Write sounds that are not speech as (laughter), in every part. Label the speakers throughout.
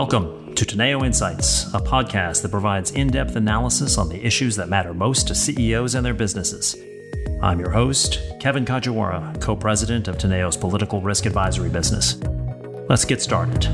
Speaker 1: Welcome to Teneo Insights, a podcast that provides in depth analysis on the issues that matter most to CEOs and their businesses. I'm your host, Kevin Kajiwara, co president of Teneo's political risk advisory business. Let's get started.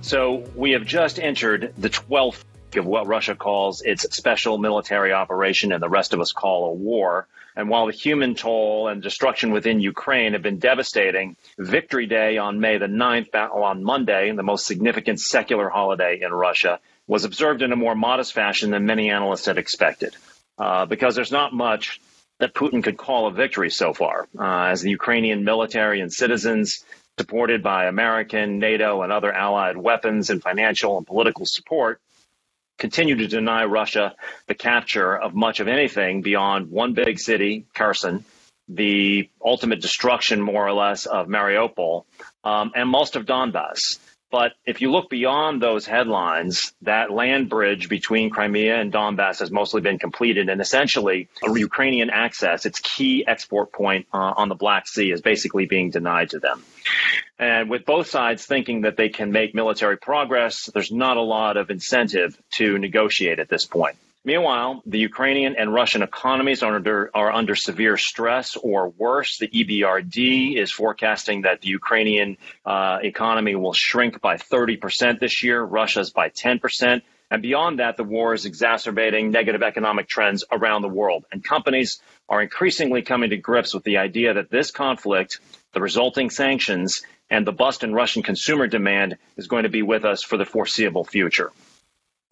Speaker 2: So, we have just entered the 12th of what Russia calls its special military operation and the rest of us call a war. And while the human toll and destruction within Ukraine have been devastating, Victory Day on May the 9th, on Monday, the most significant secular holiday in Russia, was observed in a more modest fashion than many analysts had expected. Uh, because there's not much that Putin could call a victory so far, uh, as the Ukrainian military and citizens, supported by American, NATO, and other allied weapons and financial and political support, continue to deny Russia the capture of much of anything beyond one big city, Kherson, the ultimate destruction, more or less, of Mariupol, um, and most of Donbass. But if you look beyond those headlines, that land bridge between Crimea and Donbass has mostly been completed, and essentially, Ukrainian access, its key export point uh, on the Black Sea, is basically being denied to them. And with both sides thinking that they can make military progress, there's not a lot of incentive to negotiate at this point. Meanwhile, the Ukrainian and Russian economies are under, are under severe stress or worse. The EBRD is forecasting that the Ukrainian uh, economy will shrink by 30% this year, Russia's by 10%. And beyond that, the war is exacerbating negative economic trends around the world. And companies are increasingly coming to grips with the idea that this conflict, the resulting sanctions, and the bust in Russian consumer demand is going to be with us for the foreseeable future.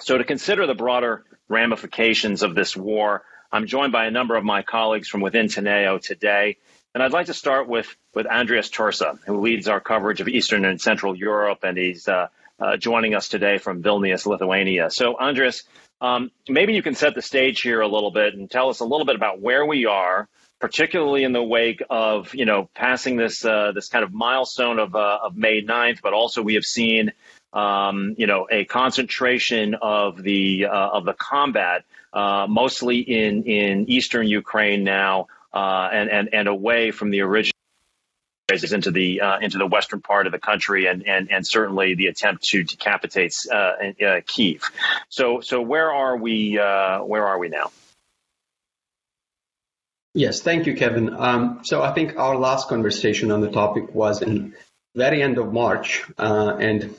Speaker 2: So, to consider the broader ramifications of this war. I'm joined by a number of my colleagues from within Teneo today. And I'd like to start with, with Andrius Tursa, who leads our coverage of Eastern and Central Europe, and he's uh, uh, joining us today from Vilnius, Lithuania. So, Andrius, um, maybe you can set the stage here a little bit and tell us a little bit about where we are, particularly in the wake of you know passing this uh, this kind of milestone of uh, of May 9th, but also we have seen um, you know, a concentration of the uh, of the combat, uh, mostly in in eastern Ukraine now, uh, and and and away from the original into the uh, into the western part of the country, and and and certainly the attempt to decapitate uh, uh, Kiev. So so where are we? where are we now?
Speaker 3: Yes, thank you, Kevin. Um, so I think our last conversation on the topic was in very end of March, and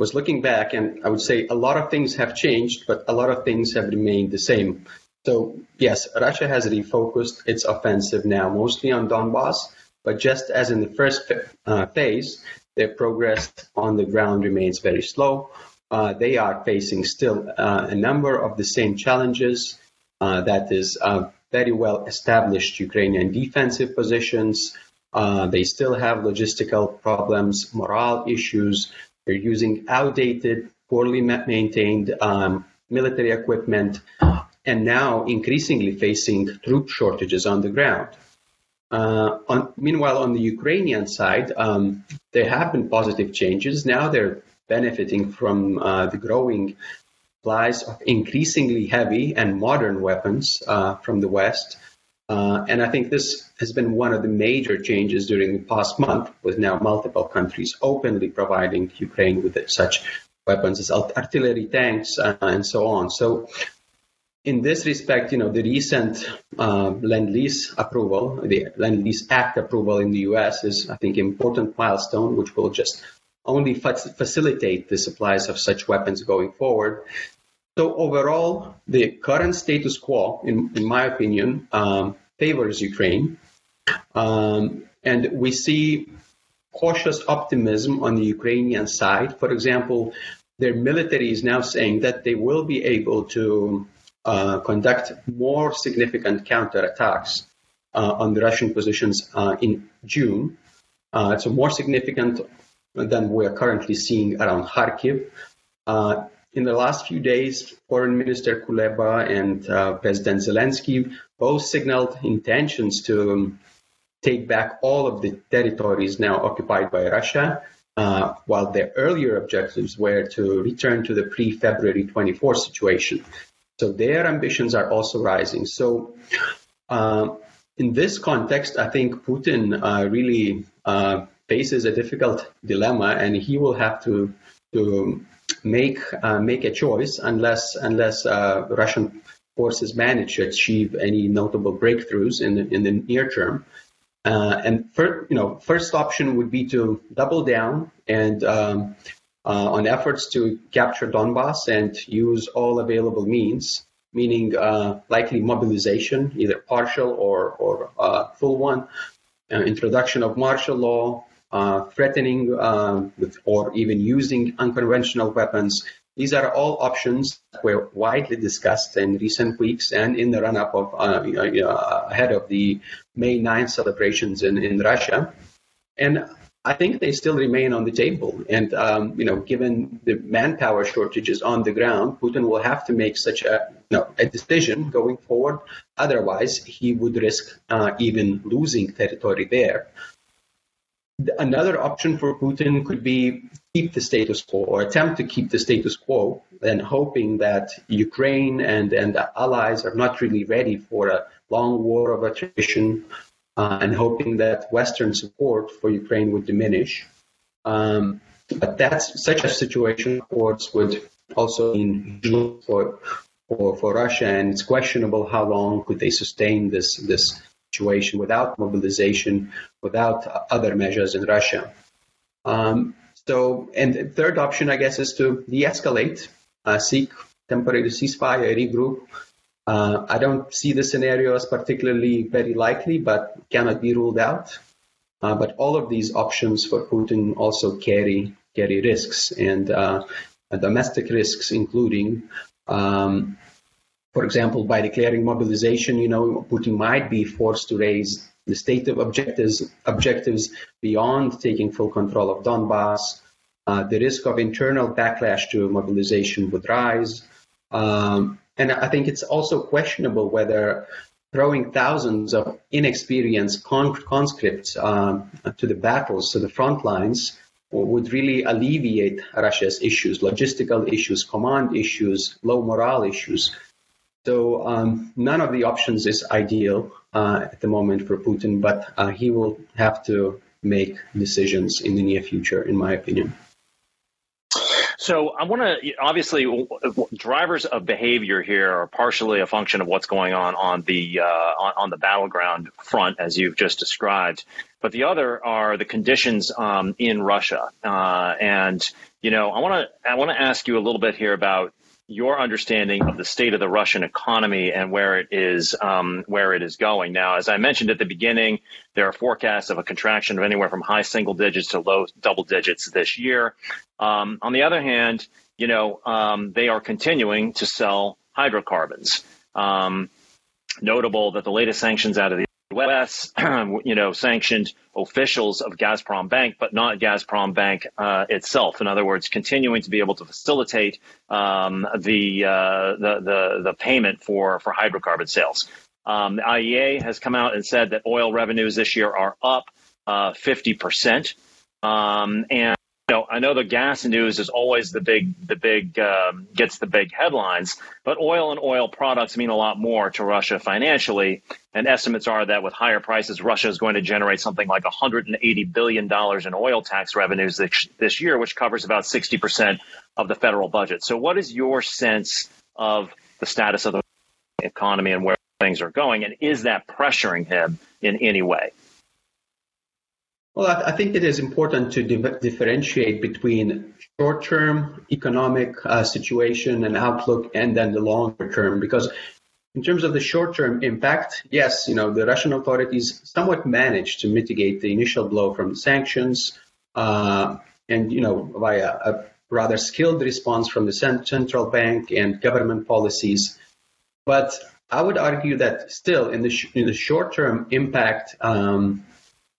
Speaker 3: was looking back, and I would say a lot of things have changed, but a lot of things have remained the same. So, yes, Russia has refocused its offensive now mostly on Donbass, but just as in the first uh, phase, their progress on the ground remains very slow. Uh, they are facing still uh, a number of the same challenges. Uh, that is, uh, very well established Ukrainian defensive positions. Uh, they still have logistical problems, morale issues, they're using outdated, poorly maintained um, military equipment, and now increasingly facing troop shortages on the ground. Uh, on, meanwhile, on the Ukrainian side, um, there have been positive changes. Now they're benefiting from uh, the growing supplies of increasingly heavy and modern weapons uh, from the West. Uh, and I think this has been one of the major changes during the past month, with now multiple countries openly providing Ukraine with such weapons as artillery, tanks, uh, and so on. So, in this respect, you know, the recent uh, Lend-Lease approval, the Lend-Lease Act approval in the U.S. is, I think, important milestone, which will just only facilitate the supplies of such weapons going forward. So overall, the current status quo, in, in my opinion, um, favors Ukraine. Um, and we see cautious optimism on the Ukrainian side. For example, their military is now saying that they will be able to uh, conduct more significant counterattacks uh, on the Russian positions uh, in June. Uh, so more significant than we're currently seeing around Kharkiv. In the last few days, Foreign Minister Kuleba and uh, President Zelensky both signaled intentions to um, take back all of the territories now occupied by Russia, uh, while their earlier objectives were to return to the pre February 24 situation. So their ambitions are also rising. So, uh, in this context, I think Putin uh, really uh, faces a difficult dilemma, and he will have to to make uh, make a choice unless unless uh, Russian forces manage to achieve any notable breakthroughs in the, in the near term. Uh, and first, you know, first option would be to double down and um, uh, on efforts to capture Donbass and use all available means, meaning uh, likely mobilization, either partial or or uh, full one, introduction of martial law, uh, threatening with, or even using unconventional weapons, these are all options that were widely discussed in recent weeks and in the run-up of uh, ahead of the May 9th celebrations in, in Russia. And I think they still remain on the table. And um, you know, given the manpower shortages on the ground, Putin will have to make such a you know, a decision going forward. Otherwise, he would risk uh, even losing territory there. Another option for Putin could be keep the status quo or attempt to keep the status quo and hoping that Ukraine and, and the allies are not really ready for a long war of attrition uh, and hoping that Western support for Ukraine would diminish. Um, but that's such a situation, of course, would also mean for, for, for Russia, and it's questionable how long could they sustain this, this situation without mobilization, without other measures in Russia. Um, so, and the third option, I guess, is to de-escalate, uh, seek temporary ceasefire, regroup. Uh, I don't see the scenario as particularly very likely, but cannot be ruled out. Uh, but all of these options for Putin also carry carry risks and uh, domestic risks, including um, for example, by declaring mobilization, you know, Putin might be forced to raise the stated objectives objectives beyond taking full control of Donbass. Uh, the risk of internal backlash to mobilization would rise. Um, and I think it's also questionable whether throwing thousands of inexperienced conscripts um, to the battles, to the front lines, would really alleviate Russia's issues, logistical issues, command issues, low morale issues. So um, none of the options is ideal uh, at the moment for Putin, but uh, he will have to make decisions in the near future, in my opinion.
Speaker 2: So I want to obviously drivers of behavior here are partially a function of what's going on on the uh, on, on, the battleground front, as you've just described, but the other are the conditions um, in Russia. Uh, and you know, I want to I want to ask you a little bit here about your understanding of the state of the Russian economy and where it is um, where it is going. Now, as I mentioned at the beginning, there are forecasts of a contraction of anywhere from high single digits to low double digits this year. Um, on the other hand, you know um, they are continuing to sell hydrocarbons. Um, notable that the latest sanctions out of the U.S., (clears throat) you know, sanctioned officials of Gazprom Bank, but not Gazprom Bank uh, itself. In other words, continuing to be able to facilitate um, the, uh, the, the the payment for for hydrocarbon sales. Um, the IEA has come out and said that oil revenues this year are up uh, fifty percent, um, and know, I know the gas news is always the big, the big um, gets the big headlines, but oil and oil products mean a lot more to Russia financially. And estimates are that with higher prices, Russia is going to generate something like 180 billion dollars in oil tax revenues this, this year, which covers about 60 percent of the federal budget. So, what is your sense of the status of the economy and where things are going, and is that pressuring him in any way?
Speaker 3: Well, I, think it is important to differentiate between short-term economic uh, situation and outlook, and then the longer term. Because in terms of the short-term impact, yes, you know the Russian authorities somewhat managed to mitigate the initial blow from the sanctions, uh, and you know via a rather skilled response from the central bank and government policies. But I would argue that still, in the sh- in the short-term impact. Um,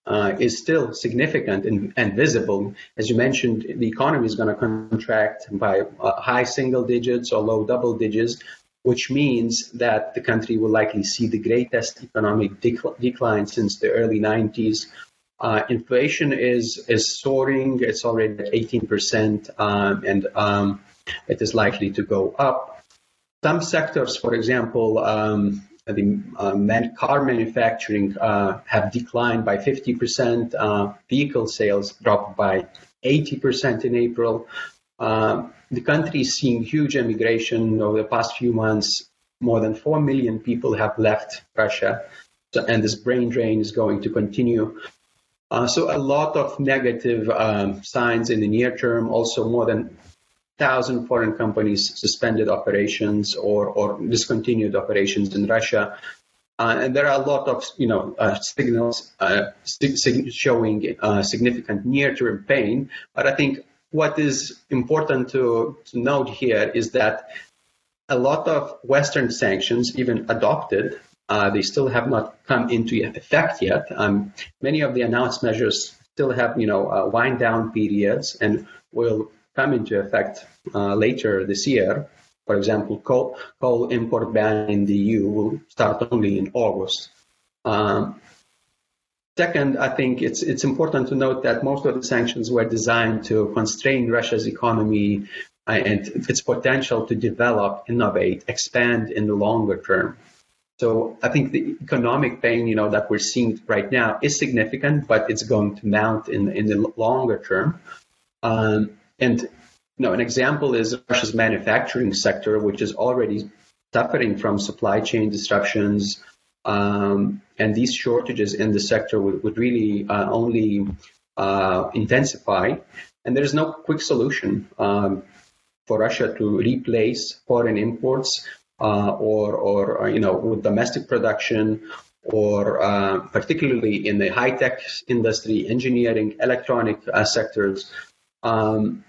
Speaker 3: uh, is still significant and, and, visible. As you mentioned, the economy is going to contract by uh, high single digits or low double digits, which means that the country will likely see the greatest economic dec- decline since the early 90s. Uh, inflation is is soaring. It's already at 18%, um, and um, it is likely to go up. Some sectors, for example, um, the uh, man- car manufacturing uh, have declined by 50%. Uh, vehicle sales dropped by 80% in April. Uh, the country is seeing huge immigration over the past few months. More than 4 million people have left Russia, so, and this brain drain is going to continue. Uh, so a lot of negative um, signs in the near term. Also, more than thousand foreign companies suspended operations or, or discontinued operations in Russia. Uh, and there are a lot of you know uh, signals uh, showing uh, significant near-term pain. But I think what is important to, to note here is that a lot of Western sanctions, even adopted, uh, they still have not come into effect yet. Um, many of the announced measures still have you know uh, wind down periods and will come into effect uh, later this year. For example, coal, coal import ban in the EU will start only in August. Um, second, I think it's it's important to note that most of the sanctions were designed to constrain Russia's economy uh, and its potential to develop, innovate, expand in the longer term. So I think the economic pain, you know, that we're seeing right now is significant, but it's going to mount in in the longer term. Um, and you know, an example is Russia's manufacturing sector, which is already suffering from supply chain disruptions. Um, and these shortages in the sector would, would really uh, only uh, intensify. And there is no quick solution um, for Russia to replace foreign imports uh, or, or uh, you know, with domestic production or uh, particularly in the high tech industry, engineering, electronic uh, sectors. Um,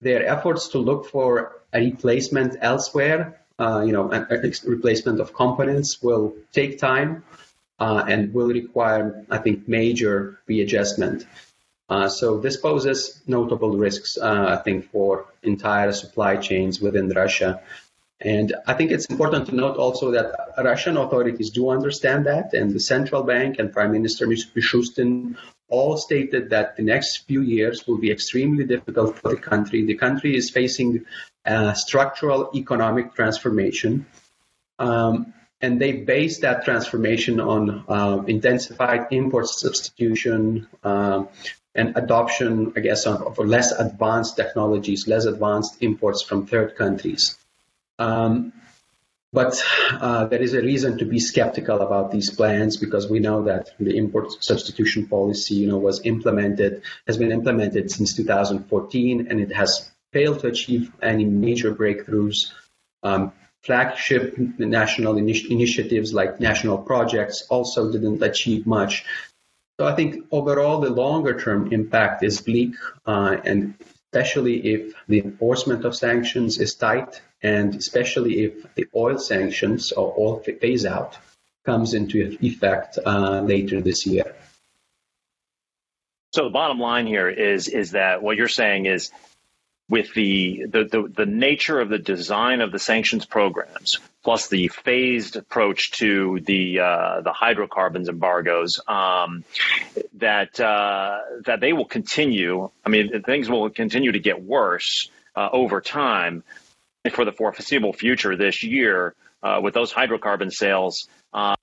Speaker 3: their efforts to look for a replacement elsewhere, uh, you know, a, replacement of components will take time uh, and will require, I think, major readjustment. Uh, so this poses notable risks, uh, I think, for entire supply chains within Russia. And I think it's important to note also that Russian authorities do understand that, and the central bank and Prime Minister Mishustin all stated that the next few years will be extremely difficult for the country. The country is facing a structural economic transformation. Um, and they base that transformation on uh, intensified import substitution um, and adoption, I guess, of, of, less advanced technologies, less advanced imports from third countries. Um, but uh, there is a reason to be skeptical about these plans because we know that the import substitution policy, you know, was implemented, has been implemented since 2014, and it has failed to achieve any major breakthroughs. Um, flagship national initi- initiatives like national projects also didn't achieve much. So I think overall the longer term impact is bleak, uh, and especially if the enforcement of sanctions is tight, and especially if the oil sanctions or oil phase out comes into effect uh, later this year.
Speaker 2: So the bottom line here is is that what you're saying is with the, the, the, the, nature of the design of the sanctions programs, plus the phased approach to the uh, the hydrocarbons embargoes, um, that uh, that they will continue. I mean, things will continue to get worse uh, over time for the foreseeable future this year uh, with those hydrocarbon sales. Uh,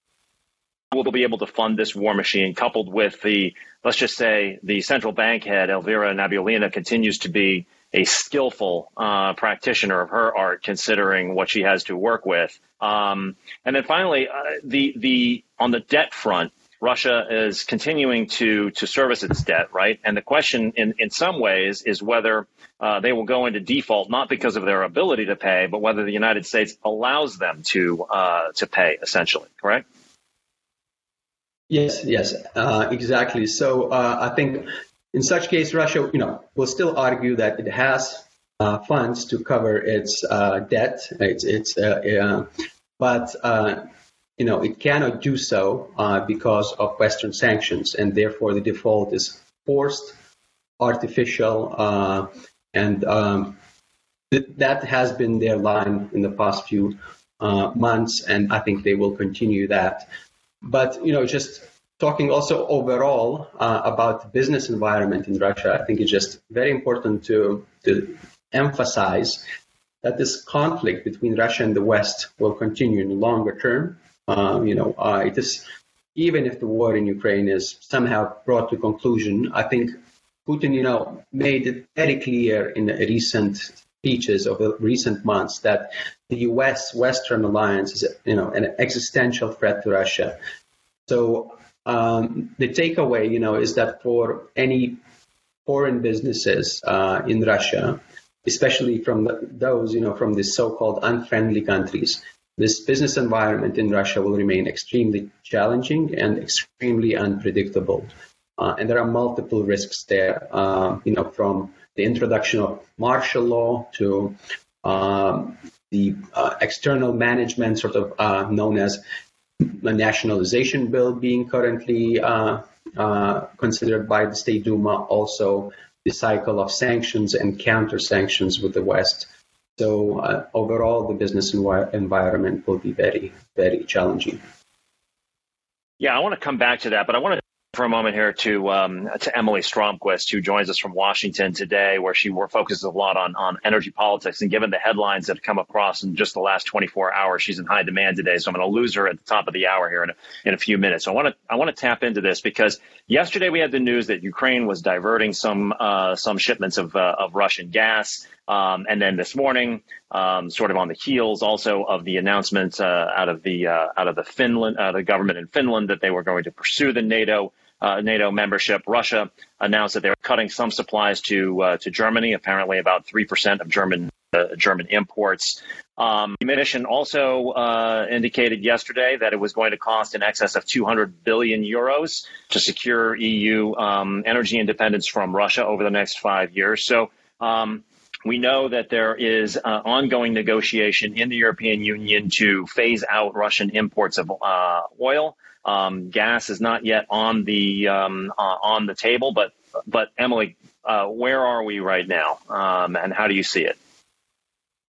Speaker 2: will be able to fund this war machine, coupled with the, let's just say, the central bank head, Elvira Nabiullina, continues to be a skillful uh, practitioner of her art, considering what she has to work with. Um, and then finally, uh, the the on the debt front, Russia is continuing to to service its debt, right? And the question, in in some ways, is whether uh, they will go into default not because of their ability to pay, but whether the United States allows them to uh, to pay. Essentially, correct?
Speaker 3: Yes, yes, uh, exactly. So uh, I think in such case, Russia, you know, will still argue that it has uh, funds to cover its uh, debt, its, its but you know it cannot do so uh, because of Western sanctions, and therefore the default is forced, artificial, uh, and um, th- that has been their line in the past few months, and I think they will continue that. But you know, just talking also overall uh, about the business environment in Russia, I think it's just very important to, to emphasize that this conflict between Russia and the West will continue in the longer term. Um, you know, it is even if the war in Ukraine is somehow brought to conclusion, I think Putin, you know, made it very clear in the recent speeches of the recent months that the U.S. Western alliance is, you know, an existential threat to Russia. So um, the takeaway, you know, is that for any foreign businesses uh, in Russia, especially from the, those, you know, from the so-called unfriendly countries, this business environment in Russia will remain extremely challenging and extremely unpredictable. Uh, and there are multiple risks there, uh, you know, from the introduction of martial law to um, the uh, external management, sort of uh, known as the nationalization bill, being currently uh, uh, considered by the State Duma. Also, the cycle of sanctions and counter sanctions with the West. So uh, overall, the business envi- environment will be very, very challenging.
Speaker 2: Yeah, I want to come back to that, but I want to for a moment here to um, to Emily Stromquist, who joins us from Washington today, where she focuses a lot on on energy politics. And given the headlines that have come across in just the last 24 hours, she's in high demand today. So I'm going to lose her at the top of the hour here in a, in a few minutes. So I want to I want to tap into this because yesterday we had the news that Ukraine was diverting some uh, some shipments of uh, of Russian gas. Um, and then this morning, um, sort of on the heels also of the announcement uh, out of the uh, out of the Finland, uh, the government in Finland that they were going to pursue the NATO uh, NATO membership. Russia announced that they were cutting some supplies to uh, to Germany, apparently about three percent of German uh, German imports. Um, the mission also uh, indicated yesterday that it was going to cost in excess of 200 billion euros to secure EU um, energy independence from Russia over the next five years. So. Um, we know that there is uh, ongoing negotiation in the European Union to phase out Russian imports of uh, oil. Um, gas is not yet on the um, uh, on the table, but but Emily, uh, where are we right now, um, and how do you see it?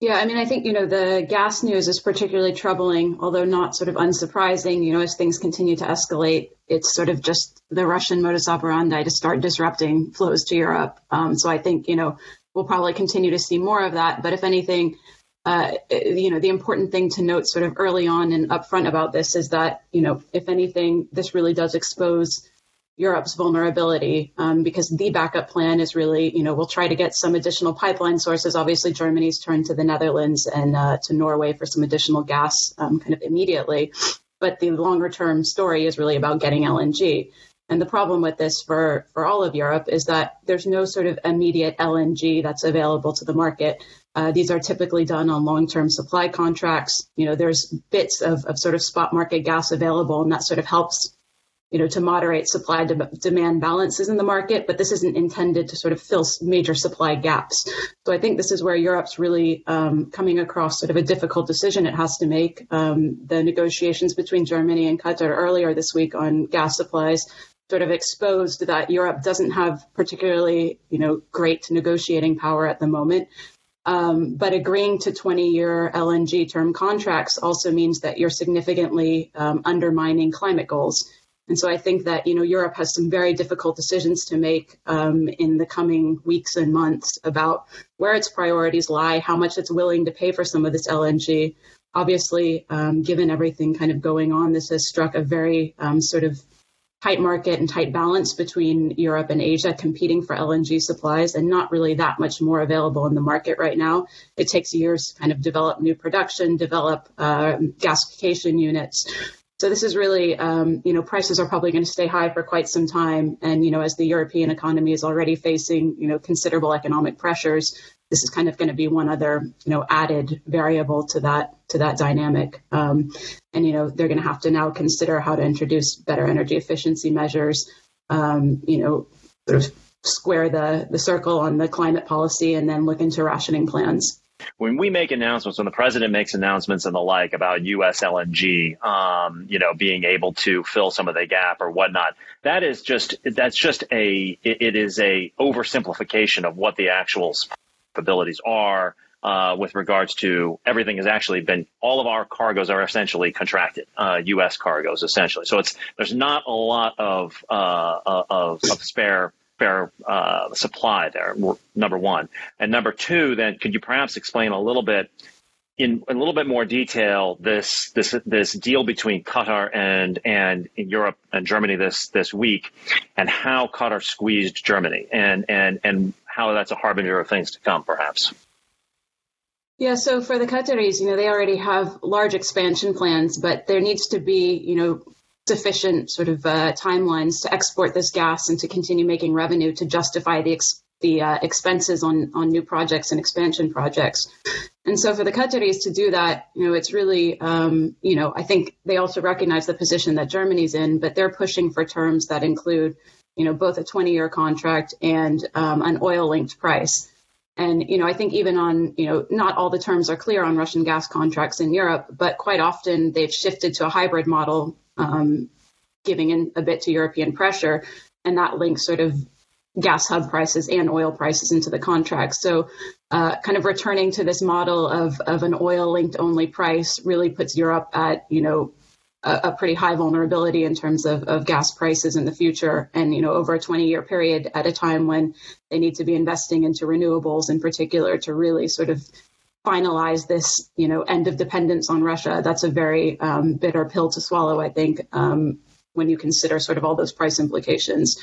Speaker 4: Yeah, I mean, I think you know the gas news is particularly troubling, although not sort of unsurprising. You know, as things continue to escalate, it's sort of just the Russian modus operandi to start disrupting flows to Europe. Um, so I think you know we'll probably continue to see more of that. But if anything, uh, you know, the important thing to note sort of early on and upfront about this is that, you know, if anything, this really does expose Europe's vulnerability um, because the backup plan is really, you know, we'll try to get some additional pipeline sources. Obviously, Germany's turned to the Netherlands and uh, to Norway for some additional gas um, kind of immediately. But the longer term story is really about getting LNG. And the problem with this for, for all of Europe is that there's no sort of immediate LNG that's available to the market. Uh, these are typically done on long-term supply contracts. You know, there's bits of, of sort of spot market gas available, and that sort of helps, you know, to moderate supply de- demand balances in the market. But this isn't intended to sort of fill major supply gaps. So I think this is where Europe's really um, coming across sort of a difficult decision it has to make. Um, the negotiations between Germany and Qatar earlier this week on gas supplies sort of exposed that Europe doesn't have particularly, you know, great negotiating power at the moment. Um, but agreeing to 20 year LNG term contracts also means that you're significantly um, undermining climate goals. And so I think that, you know, Europe has some very difficult decisions to make um, in the coming weeks and months about where its priorities lie, how much it's willing to pay for some of this LNG. Obviously, um, given everything kind of going on, this has struck a very um, sort of tight market and tight balance between Europe and Asia competing for LNG supplies and not really that much more available in the market right now. It takes years to kind of develop new production, develop uh, gasification units. So this is really, um, you know, prices are probably going to stay high for quite some time. And, you know, as the European economy is already facing, you know, considerable economic pressures, this is kind of going to be one other, you know, added variable to that to that dynamic. Um, and you know, they're going to have to now consider how to introduce better energy efficiency measures. Um, you know, sort of square the the circle on the climate policy, and then look into rationing plans
Speaker 2: when we make announcements, when the president makes announcements and the like about U.S. LNG, um, you know, being able to fill some of the gap or whatnot, that is just that's just a it, it is a oversimplification of what the actual capabilities are uh, with regards to everything has actually been all of our cargoes are essentially contracted uh, U.S. cargoes essentially. So it's there's not a lot of uh, uh of, of, spare spare uh, supply there. Number one, and number two, then could you perhaps explain a little bit in a little bit more detail this this this deal between Qatar and and Europe and Germany this this week, and how Qatar squeezed Germany, and and and how that's a harbinger of things to come, perhaps.
Speaker 4: Yeah, so for the Qataris, you know, they already have large expansion plans, but there needs to be, you know, sufficient sort of uh, timelines to export this gas and to continue making revenue to justify the ex- the uh, expenses on on new projects and expansion projects. And so for the Qataris to do that, you know, it's really, um, you know, I think they also recognize the position that Germany's in, but they're pushing for terms that include, you know, both a 20 year contract and um, an oil linked price. And, you know, I think even on, you know, not all the terms are clear on Russian gas contracts in Europe, but quite often they've shifted to a hybrid model, um, giving in a bit to European pressure. And that links sort of gas hub prices and oil prices into the contract. So, uh, kind of returning to this model of, of an oil linked only price really puts Europe at, you know, a, a, pretty high vulnerability in terms of, of gas prices in the future. And, you know, over a 20 year period at a time when they need to be investing into renewables in particular to really sort of finalize this, you know, end of dependence on Russia. That's a very um, bitter pill to swallow, I think, um, when you consider sort of all those price implications.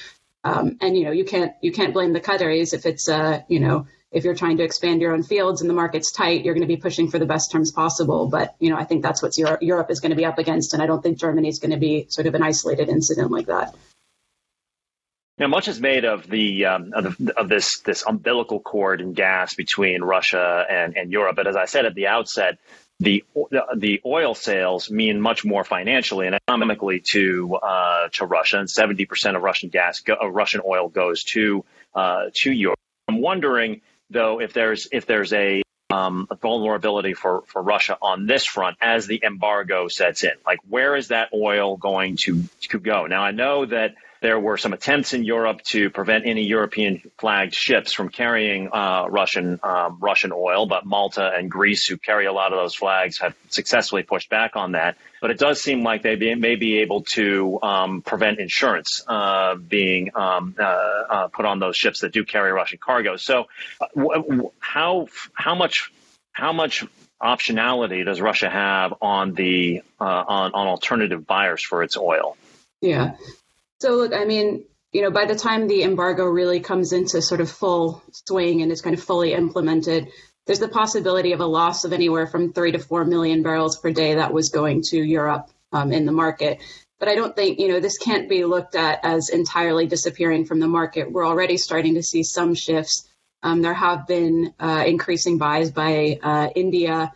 Speaker 4: Um, and you know, you can't you can't blame the Qataris if it's uh, you know if you're trying to expand your own fields and the market's tight, you're going to be pushing for the best terms possible. But you know, I think that's what Europe, Europe is going to be up against, and I don't think Germany is going to be sort of an isolated incident like that.
Speaker 2: Now, much is made of the, um, of, the, of this this umbilical cord in gas between Russia and, and Europe. But as I said at the outset, the the oil sales mean much more financially and economically to uh, to Russia, and seventy percent of Russian gas, go, uh, Russian oil goes to uh, to Europe. I'm wondering though if there's if there's a, um, a vulnerability for for Russia on this front as the embargo sets in. Like, where is that oil going to to go? Now, I know that there were some attempts in Europe to prevent any European flagged ships from carrying uh, Russian um, Russian oil, but Malta and Greece, who carry a lot of those flags, have successfully pushed back on that. But it does seem like they be, may be able to um, prevent insurance uh, being um, uh, uh put on those ships that do carry Russian cargo. So, uh, how how much how much optionality does Russia have on the uh, on, on alternative buyers for its oil?
Speaker 4: Yeah. So look, I mean, you know, by the time the embargo really comes into sort of full swing and is kind of fully implemented, there's the possibility of a loss of anywhere from three to four million barrels per day that was going to Europe um, in the market. But I don't think, you know, this can't be looked at as entirely disappearing from the market. We're already starting to see some shifts. Um, there have been uh, increasing buys by uh, India,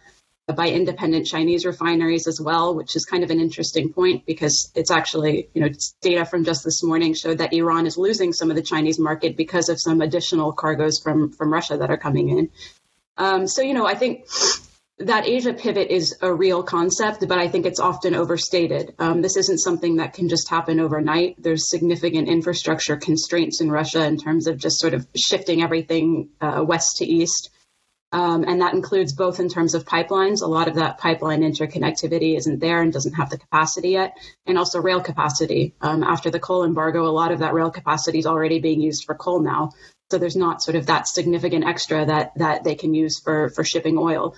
Speaker 4: by independent Chinese refineries as well, which is kind of an interesting point because it's actually, you know, data from just this morning showed that Iran is losing some of the Chinese market because of some additional cargoes from from Russia that are coming in. Um, so, you know, I think that Asia pivot is a real concept, but I think it's often overstated. Um, this isn't something that can just happen overnight. There's significant infrastructure constraints in Russia in terms of just sort of shifting everything uh, west to east. Um, and that includes both in terms of pipelines. A lot of that pipeline interconnectivity isn't there and doesn't have the capacity yet, and also rail capacity. Um, after the coal embargo, a lot of that rail capacity is already being used for coal now. So there's not sort of that significant extra that that they can use for for shipping oil.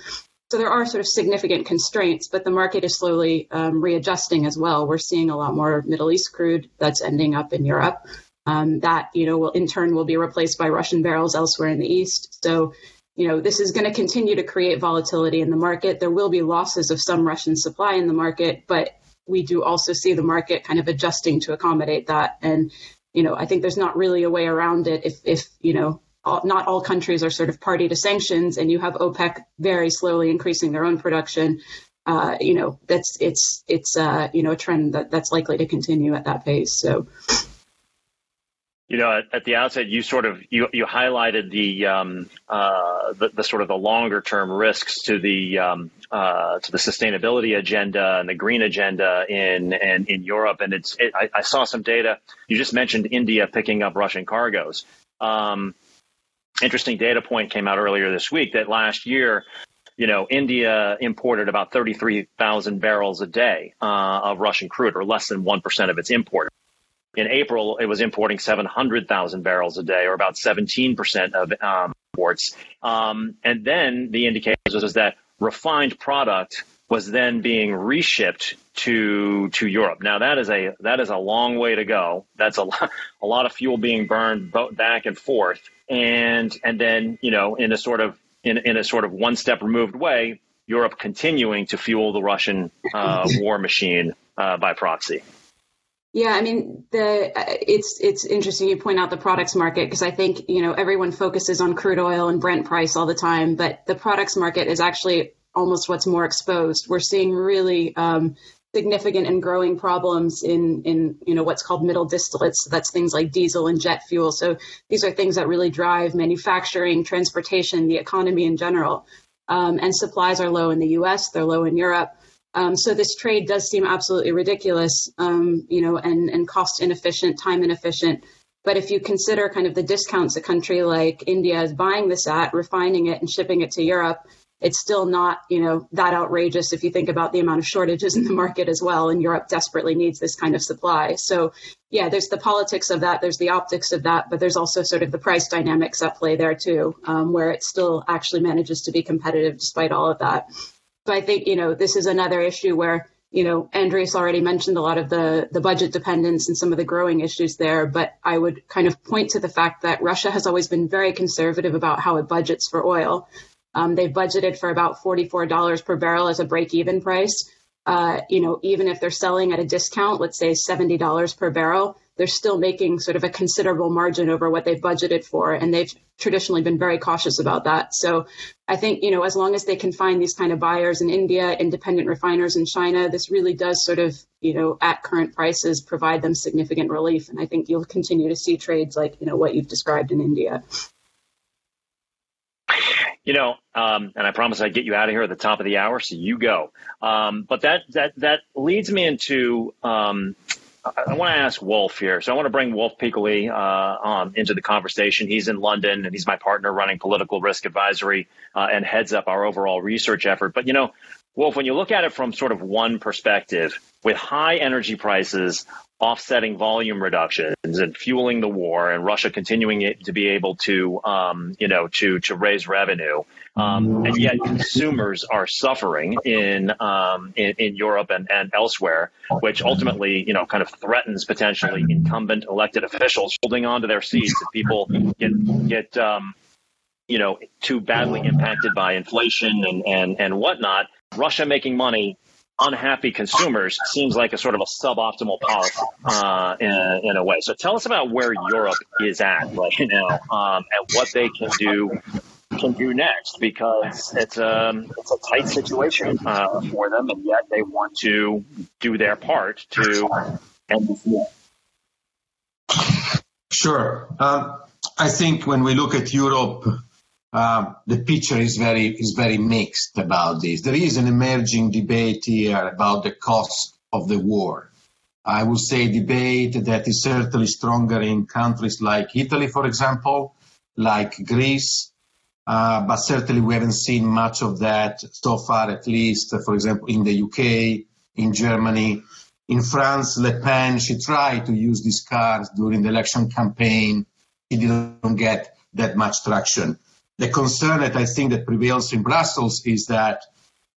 Speaker 4: So there are sort of significant constraints, but the market is slowly um, readjusting as well. We're seeing a lot more Middle East crude that's ending up in Europe. Um, that you know will in turn will be replaced by Russian barrels elsewhere in the east. So you know, this is going to continue to create volatility in the market. There will be losses of some Russian supply in the market, but we do also see the market kind of adjusting to accommodate that. And, you know, I think there's not really a way around it if, if you know, all, not all countries are sort of party to sanctions and you have OPEC very slowly increasing their own production. Uh, you know, that's it's it's uh, you know a trend that that's likely to continue at that pace. So
Speaker 2: you know, at, at, the outset, you sort of you, you highlighted the, um, uh, the, the sort of the longer term risks to the um, uh, to the sustainability agenda and the green agenda in in, in Europe, and it's it, I, I, saw some data. You just mentioned India picking up Russian cargoes. Um, interesting data point came out earlier this week that last year. You know, India imported about 33,000 barrels a day uh, of Russian crude, or less than 1% of its import in April, it was importing 700,000 barrels a day, or about 17% of um, imports. Um, and then the indication was that refined product was then being reshipped to to Europe. Now that is a that is a long way to go. That's a lot, a lot of fuel being burned back and forth, and and then you know in a sort of in, in a sort of one step removed way, Europe continuing to fuel the Russian uh, (laughs) war machine uh, by proxy.
Speaker 4: Yeah, I mean the it's it's interesting you point out the products market because I think you know everyone focuses on crude oil and Brent price all the time, but the products market is actually almost what's more exposed. We're seeing really um, significant and growing problems in in you know what's called middle distillates. So that's things like diesel and jet fuel. So these are things that really drive manufacturing, transportation, the economy in general. Um, and supplies are low in the U.S. They're low in Europe. Um, so this trade does seem absolutely ridiculous, um, you know, and, and cost inefficient, time inefficient. But if you consider kind of the discounts a country like India is buying this at, refining it and shipping it to Europe, it's still not, you know, that outrageous if you think about the amount of shortages in the market as well. And Europe desperately needs this kind of supply. So, yeah, there's the politics of that, there's the optics of that, but there's also sort of the price dynamics at play there too, um, where it still actually manages to be competitive despite all of that. So I think, you know, this is another issue where, you know, Andrius already mentioned a lot of the, the budget dependence and some of the growing issues there, but I would kind of point to the fact that Russia has always been very conservative about how it budgets for oil. Um, they've budgeted for about $44 per barrel as a break even price. Uh, you know, even if they're selling at a discount, let's say $70 per barrel, they're still making sort of a considerable margin over what they've budgeted for. And they've traditionally been very cautious about that. So I think, you know, as long as they can find these kind of buyers in India, independent refiners in China, this really does sort of, you know, at current prices provide them significant relief. And I think you'll continue to see trades like, you know, what you've described in India.
Speaker 2: You know, um, and I promise I'd get you out of here at the top of the hour, so you go. Um, but that that that leads me into um, I, want to ask Wolf here. So I want to bring Wolf Piccoli uh, um, into the conversation. He's in London and he's my partner running political risk advisory uh, and heads up our overall research effort. But you know, Wolf, when you look at it from sort of one perspective, with high energy prices offsetting volume reductions and fueling the war, and Russia continuing to be able to, um, you know, to to raise revenue, um, and yet consumers are suffering in, um, in in, Europe and, and elsewhere, which ultimately, you know, kind of threatens potentially incumbent elected officials holding on to their seats if people get get um, you know too badly impacted by inflation and and and whatnot. Russia making money unhappy consumers seems like a sort of a suboptimal policy uh, in, in, a way. So tell us about where Europe is at right now um, and what they can do can do next because it's a um, it's a tight situation uh, for them, and yet they want to do their part to end this war.
Speaker 5: Sure. Um, I think when we look at Europe, uh, the picture is very is very mixed about this. There is an emerging debate here about the cost of the war. I would say debate that is certainly stronger in countries like Italy, for example, like Greece, uh, but certainly we haven't seen much of that so far, at least, for example, in the UK, in Germany. In France, Le Pen, she tried to use these cards during the election campaign. She didn't get that much traction. The concern that I think that prevails in Brussels is that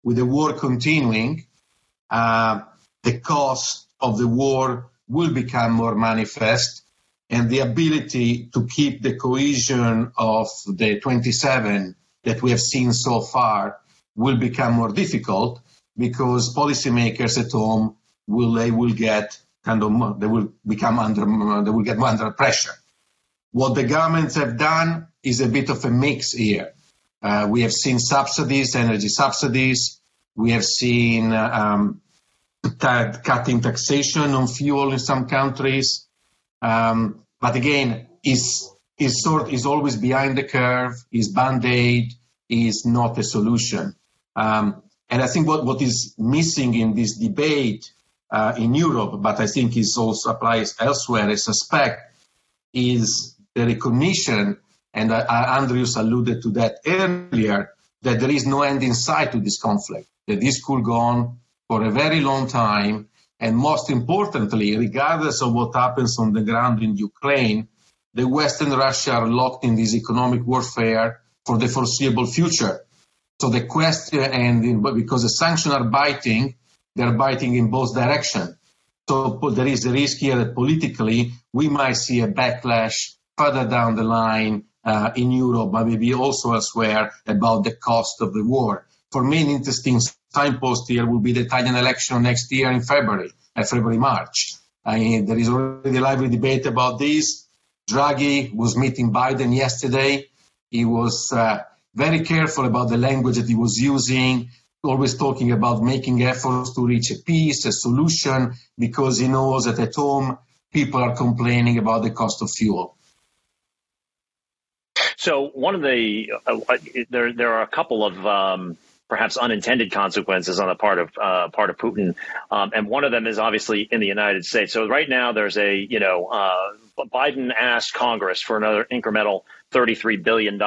Speaker 5: with the war continuing, uh, the cost of the war will become more manifest and the ability to keep the cohesion of the 27 that we have seen so far will become more difficult because policymakers at home will they will get kind of they will become under they will get under pressure. What the governments have done is a bit of a mix here. Uh, we have seen subsidies, energy subsidies. We have seen um, cutting taxation on fuel in some countries. Um, but again, is is sort is always behind the curve. Is band aid is not a solution. Um, and I think what, what is missing in this debate uh, in Europe, but I think it also applies elsewhere, I suspect, is the recognition, and uh, Andrius alluded to that earlier, that there is no end in sight to this conflict, that this could go on for a very long time, and most importantly, regardless of what happens on the ground in Ukraine, the West and Russia are locked in this economic warfare for the foreseeable future. So the question, and because the sanctions are biting, they're biting in both directions. So there is a risk here that politically we might see a backlash further down the line uh, in Europe, but maybe also elsewhere about the cost of the war. For me, an interesting signpost here will be the Italian election next year in February, uh, February, March. I there is already a lively debate about this. Draghi was meeting Biden yesterday. He was uh, very careful about the language that he was using, always talking about making efforts to reach a peace, a solution, because he knows that at home people are complaining about the cost of fuel.
Speaker 2: So one of the uh, uh there there are a couple of um, perhaps unintended consequences on the part of uh, part of Putin, um, and one of them is obviously in the United States. So right now there's a you know uh, Biden asked Congress for another incremental $33 billion.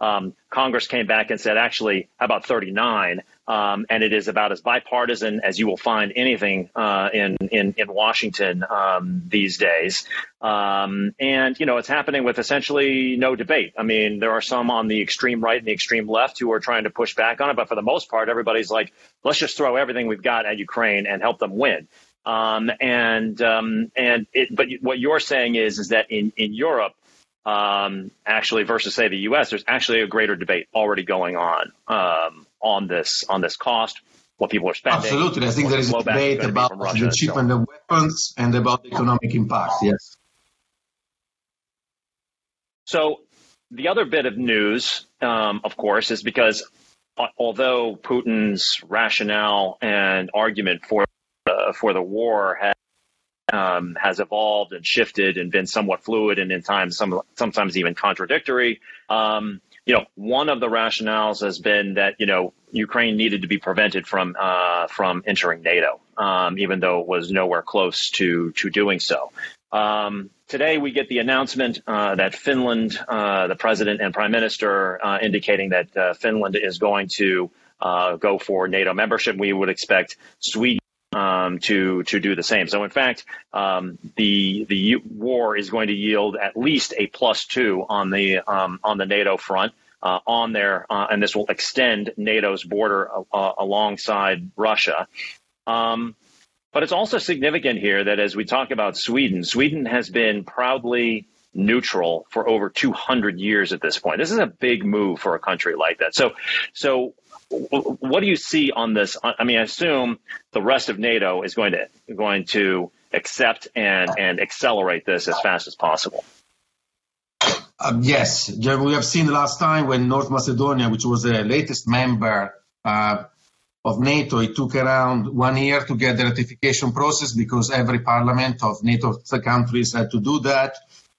Speaker 2: Um, Congress came back and said, actually, how about 39? Um, and it is about as bipartisan as you will find anything uh, in, in, in Washington um, these days. Um, and you know it's happening with essentially no debate. I mean, there are some on the extreme right and the extreme left who are trying to push back on it, but for the most part, everybody's like, let's just throw everything we've got at Ukraine and help them win. Um, and um, and it, but what you're saying is is that in in Europe, um, actually versus say the U.S., there's actually a greater debate already going on um, on this on this cost, what people are spending.
Speaker 5: Absolutely, I think there is a debate about the shipment of weapons and about the economic impact. Yes.
Speaker 2: So the other bit of news, um, of course, is because uh, although Putin's rationale and argument for uh, for the war has um, has evolved and shifted and been somewhat fluid and in times some sometimes even contradictory. Um, you know, one of the rationales has been that you know Ukraine needed to be prevented from uh, from entering NATO, um, even though it was nowhere close to to doing so. Um, today, we get the announcement uh, that Finland, uh, the president and prime minister, uh, indicating that uh, Finland is going to uh, go for NATO membership. We would expect Sweden um, to to do the same. So in fact, um, the the war is going to yield at least a plus two on the um, on the NATO front. Uh, on there, uh, and this will extend NATO's border uh, alongside Russia. Um, but it's also significant here that as we talk about Sweden, Sweden has been proudly neutral for over 200 years at this point. This is a big move for a country like that. So, so what do you see on this? I mean, I assume the rest of NATO is going to going to accept and and accelerate this as fast as possible.
Speaker 5: Um, yes, we have seen the last time when North Macedonia, which was the latest member uh, of NATO, it took around one year to get the ratification process because every parliament of NATO countries had to do that.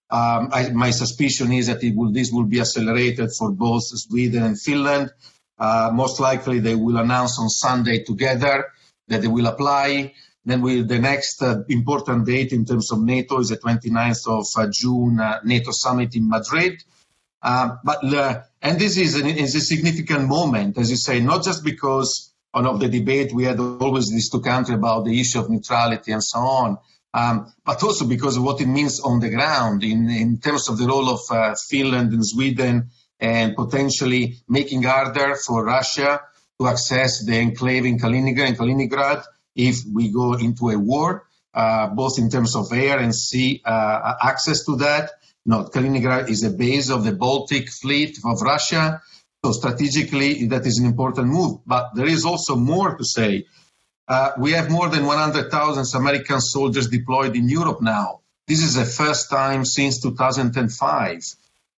Speaker 5: Um, I, my suspicion is that it will, this will be accelerated for both Sweden and Finland. Uh, most likely they will announce on Sunday together that they will apply. Then we, the next uh, important date in terms of NATO is the 29th of uh, June uh, NATO summit in Madrid. Uh, but uh, and this is, an, is a significant moment, as you say, not just because of the debate we had always these two countries about the issue of neutrality and so on, um, but also because of what it means on the ground in, in terms of the role of Finland and Sweden and potentially making harder for Russia to access the enclave in Kaliningrad and Kaliningrad if we go into a war, uh, both in terms of air and sea uh, access to that. No, Kaliningrad is a base of the Baltic fleet of Russia. So strategically, that is an important move. But there is also more to say. Uh, we have more than 100,000 American soldiers deployed in Europe now. This is the first time since 2005.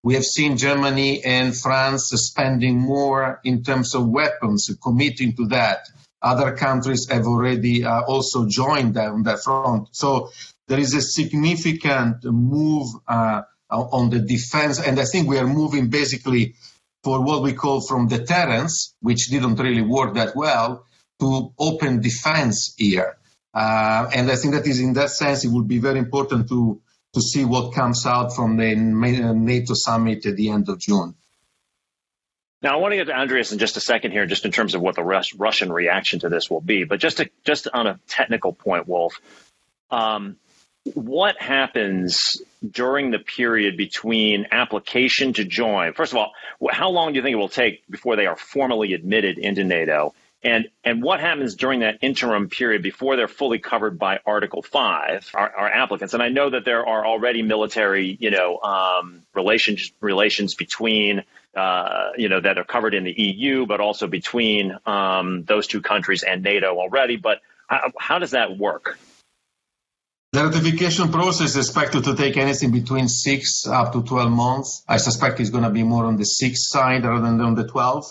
Speaker 5: We have seen Germany and France spending more in terms of weapons, committing to that. Other countries have already uh, also joined on that front. So there is a significant move uh, on the defense, and I think we are moving basically for what we call from deterrence, which didn't really work that well, to open defense here. Uh, and I think that is in that sense, it would be very important to to see what comes out from the NATO summit at the end of June.
Speaker 2: Now, I want to get to Andrius in just a second here, just in terms of what the Rus- Russian reaction to this will be. But just to, just on a technical point, Wolf, um, what happens during the period between application to join? First of all, how long do you think it will take before they are formally admitted into NATO? And and what happens during that interim period before they're fully covered by Article Five, our, our applicants? And I know that there are already military, you know, um, relations relations between, uh, you know, that are covered in the EU, but also between um, those two countries and NATO already. But how, how does that work?
Speaker 5: The ratification process is expected to take anything between six up to 12 months. I suspect it's going to be more on the six side rather than on the 12.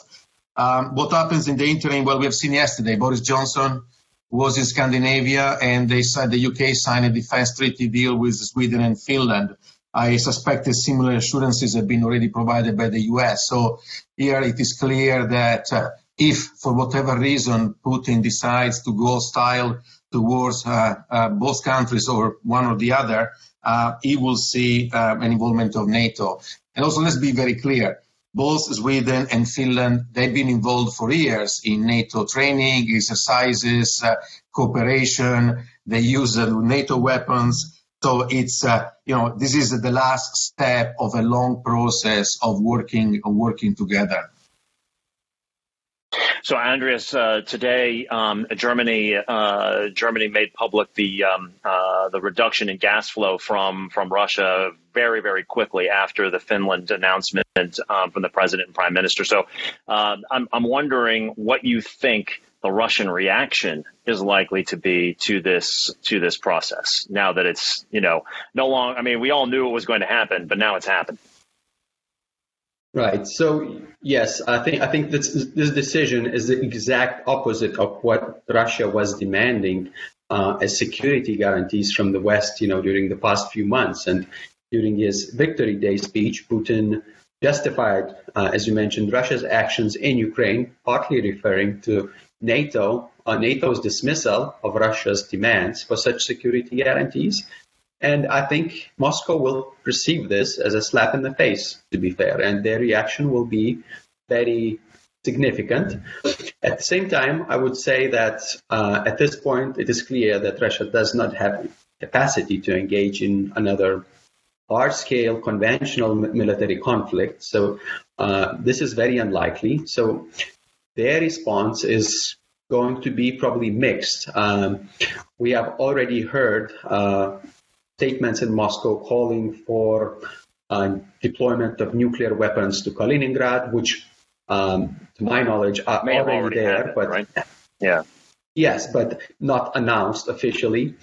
Speaker 5: Um, what happens in the interim? Well, we have seen yesterday Boris Johnson was in Scandinavia and they said the UK signed a defense treaty deal with Sweden and Finland. I suspect that similar assurances have been already provided by the US. So here it is clear that uh, if, for whatever reason, Putin decides to go style towards uh, uh, both countries or one or the other, uh, he will see uh, an involvement of NATO. And also, let's be very clear both Sweden and Finland, they've been involved for years in NATO training, exercises, uh, cooperation. They use uh, NATO weapons. So it's, uh, you know, this is the last step of a long process of working, of working together.
Speaker 2: So, Andrius, uh, today um, Germany uh, Germany made public the um, uh, the reduction in gas flow from from Russia very very quickly after the Finland announcement um, from the president and prime minister. So, um, I'm I'm wondering what you think the Russian reaction is likely to be to this to this process now that it's you know no longer. I mean, we all knew it was going to happen, but now it's happened.
Speaker 3: Right. So yes, I think I think this this decision is the exact opposite of what Russia was demanding uh, as security guarantees from the West. You know, during the past few months and during his Victory Day speech, Putin justified, uh, as you mentioned, Russia's actions in Ukraine, partly referring to NATO, uh, NATO's dismissal of Russia's demands for such security guarantees, and I think Moscow will perceive this as a slap in the face, to be fair, and their reaction will be very significant. At the same time, I would say that uh, at this point, it is clear that Russia does not have capacity to engage in another large-scale conventional military conflict. So uh, this is very unlikely. So their response is going to be probably mixed. Um, we have already heard uh, statements in Moscow calling for uh, deployment of nuclear weapons to Kaliningrad, which, um, to my knowledge, are
Speaker 2: May
Speaker 3: already,
Speaker 2: already
Speaker 3: there. but
Speaker 2: right? yeah.
Speaker 3: Yes, but not announced officially.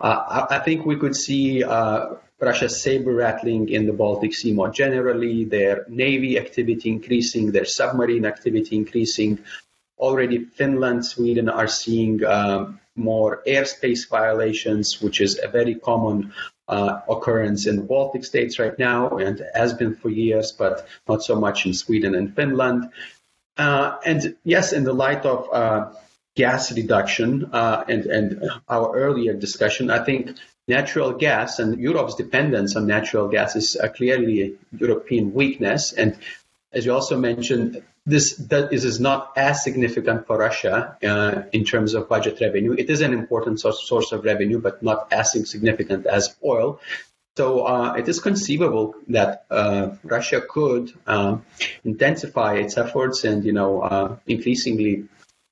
Speaker 3: Uh, I, I, think we could see uh, Russia saber rattling in the Baltic Sea more generally, their navy activity increasing, their submarine activity increasing. Already, Finland, Sweden are seeing um, more airspace violations, which is a very common uh, occurrence in the Baltic states right now and has been for years, but not so much in Sweden and Finland. Uh, and yes, in the light of uh, gas reduction uh, and, and our earlier discussion, I think natural gas and Europe's dependence on natural gas is clearly a European weakness. And as you also mentioned, this that is, is not as significant for Russia uh, in terms of budget revenue. It is an important source, source of revenue, but not as significant as oil. So uh, it is conceivable that uh, Russia could um, intensify its efforts and, you know, uh, increasingly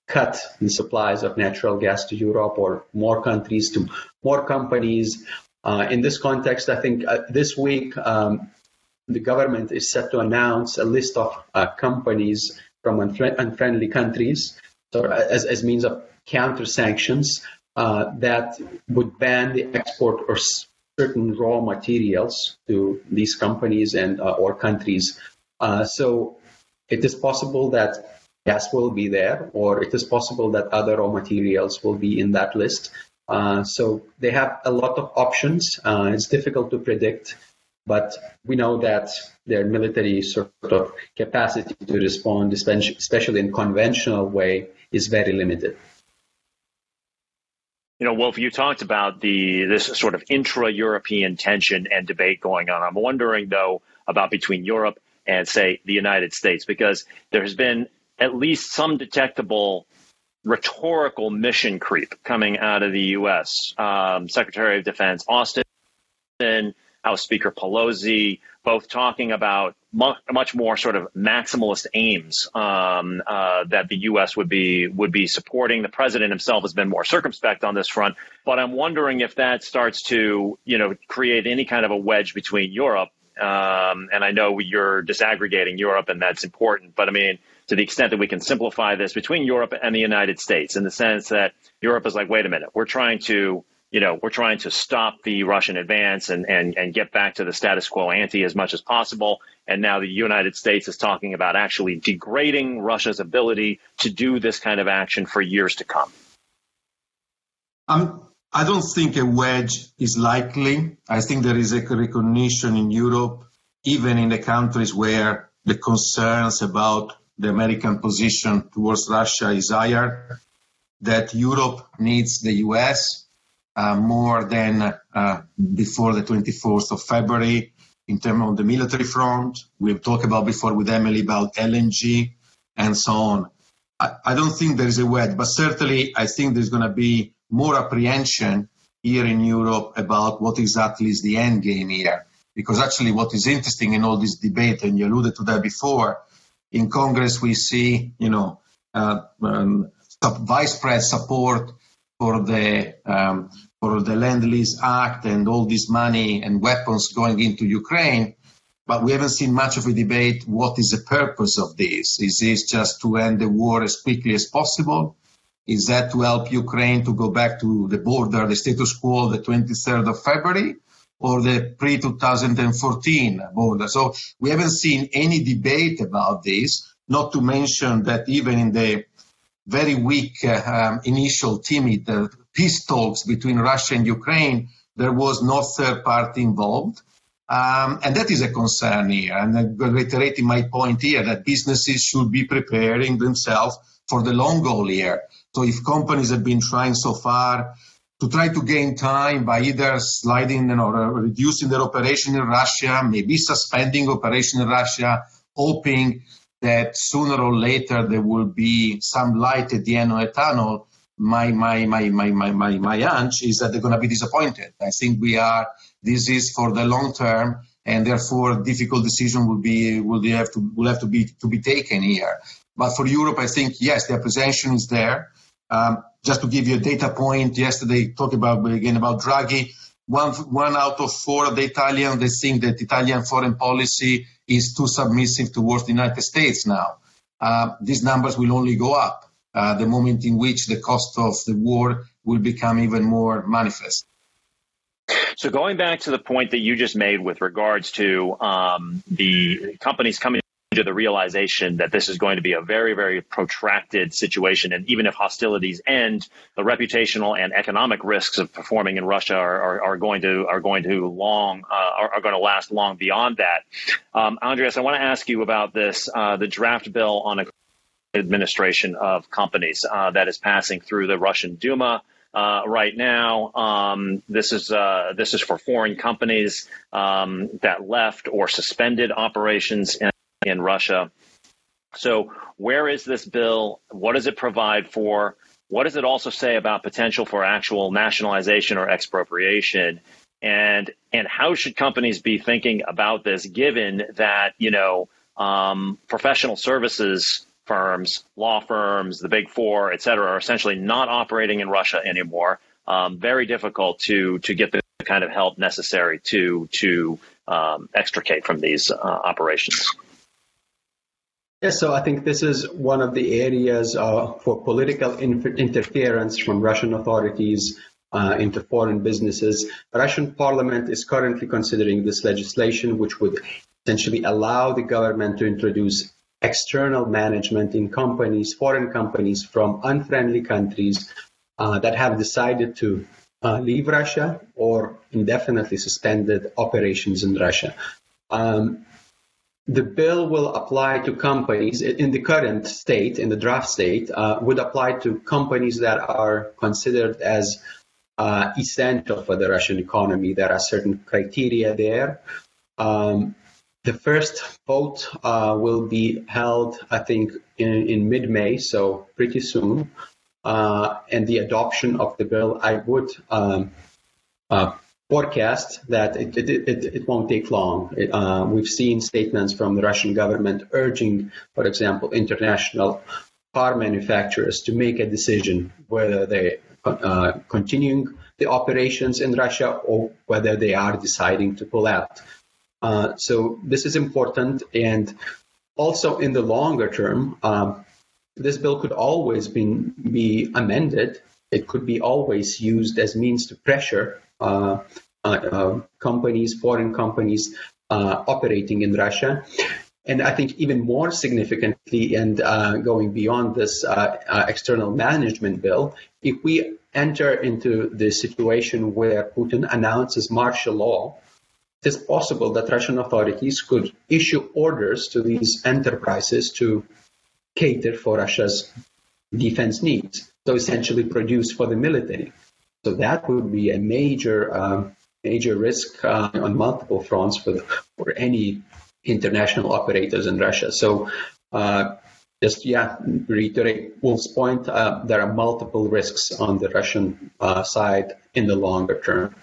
Speaker 3: cut the supplies of natural gas to Europe or more countries to more companies. Uh, in this context, I think uh, this week um, the government is set to announce a list of uh, companies from unfri- unfriendly countries so as, as means of counter sanctions uh, that would ban the export of certain raw materials to these companies and uh, or countries. Uh, so it is possible that gas will be there, or it is possible that other raw materials will be in that list. Uh, so they have a lot of options. Uh, it's difficult to predict but we know that their military sort of capacity to respond, especially in conventional way, is very limited.
Speaker 2: You know, Wolf, you talked about the this sort of intra-European tension and debate going on. I'm wondering though about between Europe and say the United States because there has been at least some detectable rhetorical mission creep coming out of the U.S. Um, Secretary of Defense Austin House Speaker Pelosi, both talking about much more sort of maximalist aims um, uh, that the U.S. would be would be supporting. The president himself has been more circumspect on this front, but I'm wondering if that starts to you know create any kind of a wedge between Europe. Um, and I know you're disaggregating Europe, and that's important. But I mean, to the extent that we can simplify this between Europe and the United States, in the sense that Europe is like, wait a minute, we're trying to you know, we're trying to stop the Russian advance and, and, and get back to the status quo ante as much as possible. And now the United States is talking about actually degrading Russia's ability to do this kind of action for years to come.
Speaker 5: Um, I don't think a wedge is likely. I think there is a recognition in Europe, even in the countries where the concerns about the American position towards Russia is higher, that Europe needs the US more than uh, before the 24th of February in terms of the military front. We've talked about before with Emily about LNG and so on. I, I don't think there is a wedge, but certainly I think there's going to be more apprehension here in Europe about what exactly is the end game here. Because actually, what is interesting in all this debate, and you alluded to that before, in Congress we see, you know, uh, um, widespread support for the um, for the Lend Lease Act and all this money and weapons going into Ukraine, but we haven't seen much of a debate. What is the purpose of this? Is this just to end the war as quickly as possible? Is that to help Ukraine to go back to the border, the status quo, the 23rd of February, or the pre 2014 border? So we haven't seen any debate about this, not to mention that even in the very weak uh, um, initial timid peace talks between Russia and Ukraine, there was no third party involved. Um, and that is a concern here. And I'm reiterating my point here that businesses should be preparing themselves for the long goal here. So if companies have been trying so far to try to gain time by either sliding or reducing their operation in Russia, maybe suspending operation in Russia, hoping that sooner or later there will be some light at the end of tunnel, my my my my my my, my hunch is that they're going to be disappointed. I think we are. This is for the long term, and therefore difficult decision will be will have to will have to be to be taken here. But for Europe, I think yes, the apprehension is there. Um, just to give you a data point, yesterday talked about again about Draghi. One one out of four of the Italians they think that Italian foreign policy is too submissive towards the United States now. Uh, these numbers will only go up uh, the moment in which the cost of the war will become even more manifest.
Speaker 2: So going back to the point that you just made with regards to um, the companies coming to the realization that this is going to be a very, very protracted situation. And even if hostilities end, the reputational and economic risks of performing in Russia are, are, are going to are going to long uh, are, are, going to last long beyond that. Um, Andrius, I want to ask you about this uh, the draft bill on administration of companies uh, that is passing through the Russian Duma. Uh, right now. Um, this is uh, this is for foreign companies um, that left or suspended operations in in Russia. So, where is this bill? What does it provide for? What does it also say about potential for actual nationalization or expropriation? And and how should companies be thinking about this, given that you know um, professional services firms, law firms, the big four, et cetera, are essentially not operating in Russia anymore. Um, very difficult to to get the kind of help necessary to to um, extricate from these uh, operations.
Speaker 3: Yes, so I think this is one of the areas uh, for political interference from Russian authorities uh, into foreign businesses. The Russian parliament is currently considering this legislation, which would essentially allow the government to introduce external management in companies, foreign companies from unfriendly countries uh, that have decided to uh, leave Russia or indefinitely suspended operations in Russia. Um, the bill will apply to companies in the current state, in the draft state, uh, would apply to companies that are considered as uh, essential for the Russian economy. There are certain criteria there. Um, the first vote uh, will be held, I think, in, in mid May, so pretty soon. Uh, and the adoption of the bill, I would um, uh, forecast that it, it, it, it won't take long. It, uh, we've seen statements from the Russian government urging, for example, international car manufacturers to make a decision whether they uh, continuing the operations in Russia or whether they are deciding to pull out. Uh, so this is important, and also in the longer term, um, this bill could always be, be amended. It could be always used as means to pressure Uh, uh, um, companies, foreign companies uh, operating in Russia. And I think even more significantly, and uh, going beyond this uh, external management bill, if we enter into the situation where Putin announces martial law, it is possible that Russian authorities could issue orders to these enterprises to cater for Russia's defense needs, so essentially produce for the military. So that would be a major, um, major risk uh, on multiple fronts for, for any international operators in Russia. So uh, just yeah, reiterate Wolf's point. Uh, there are multiple risks on the Russian uh, side in the longer term.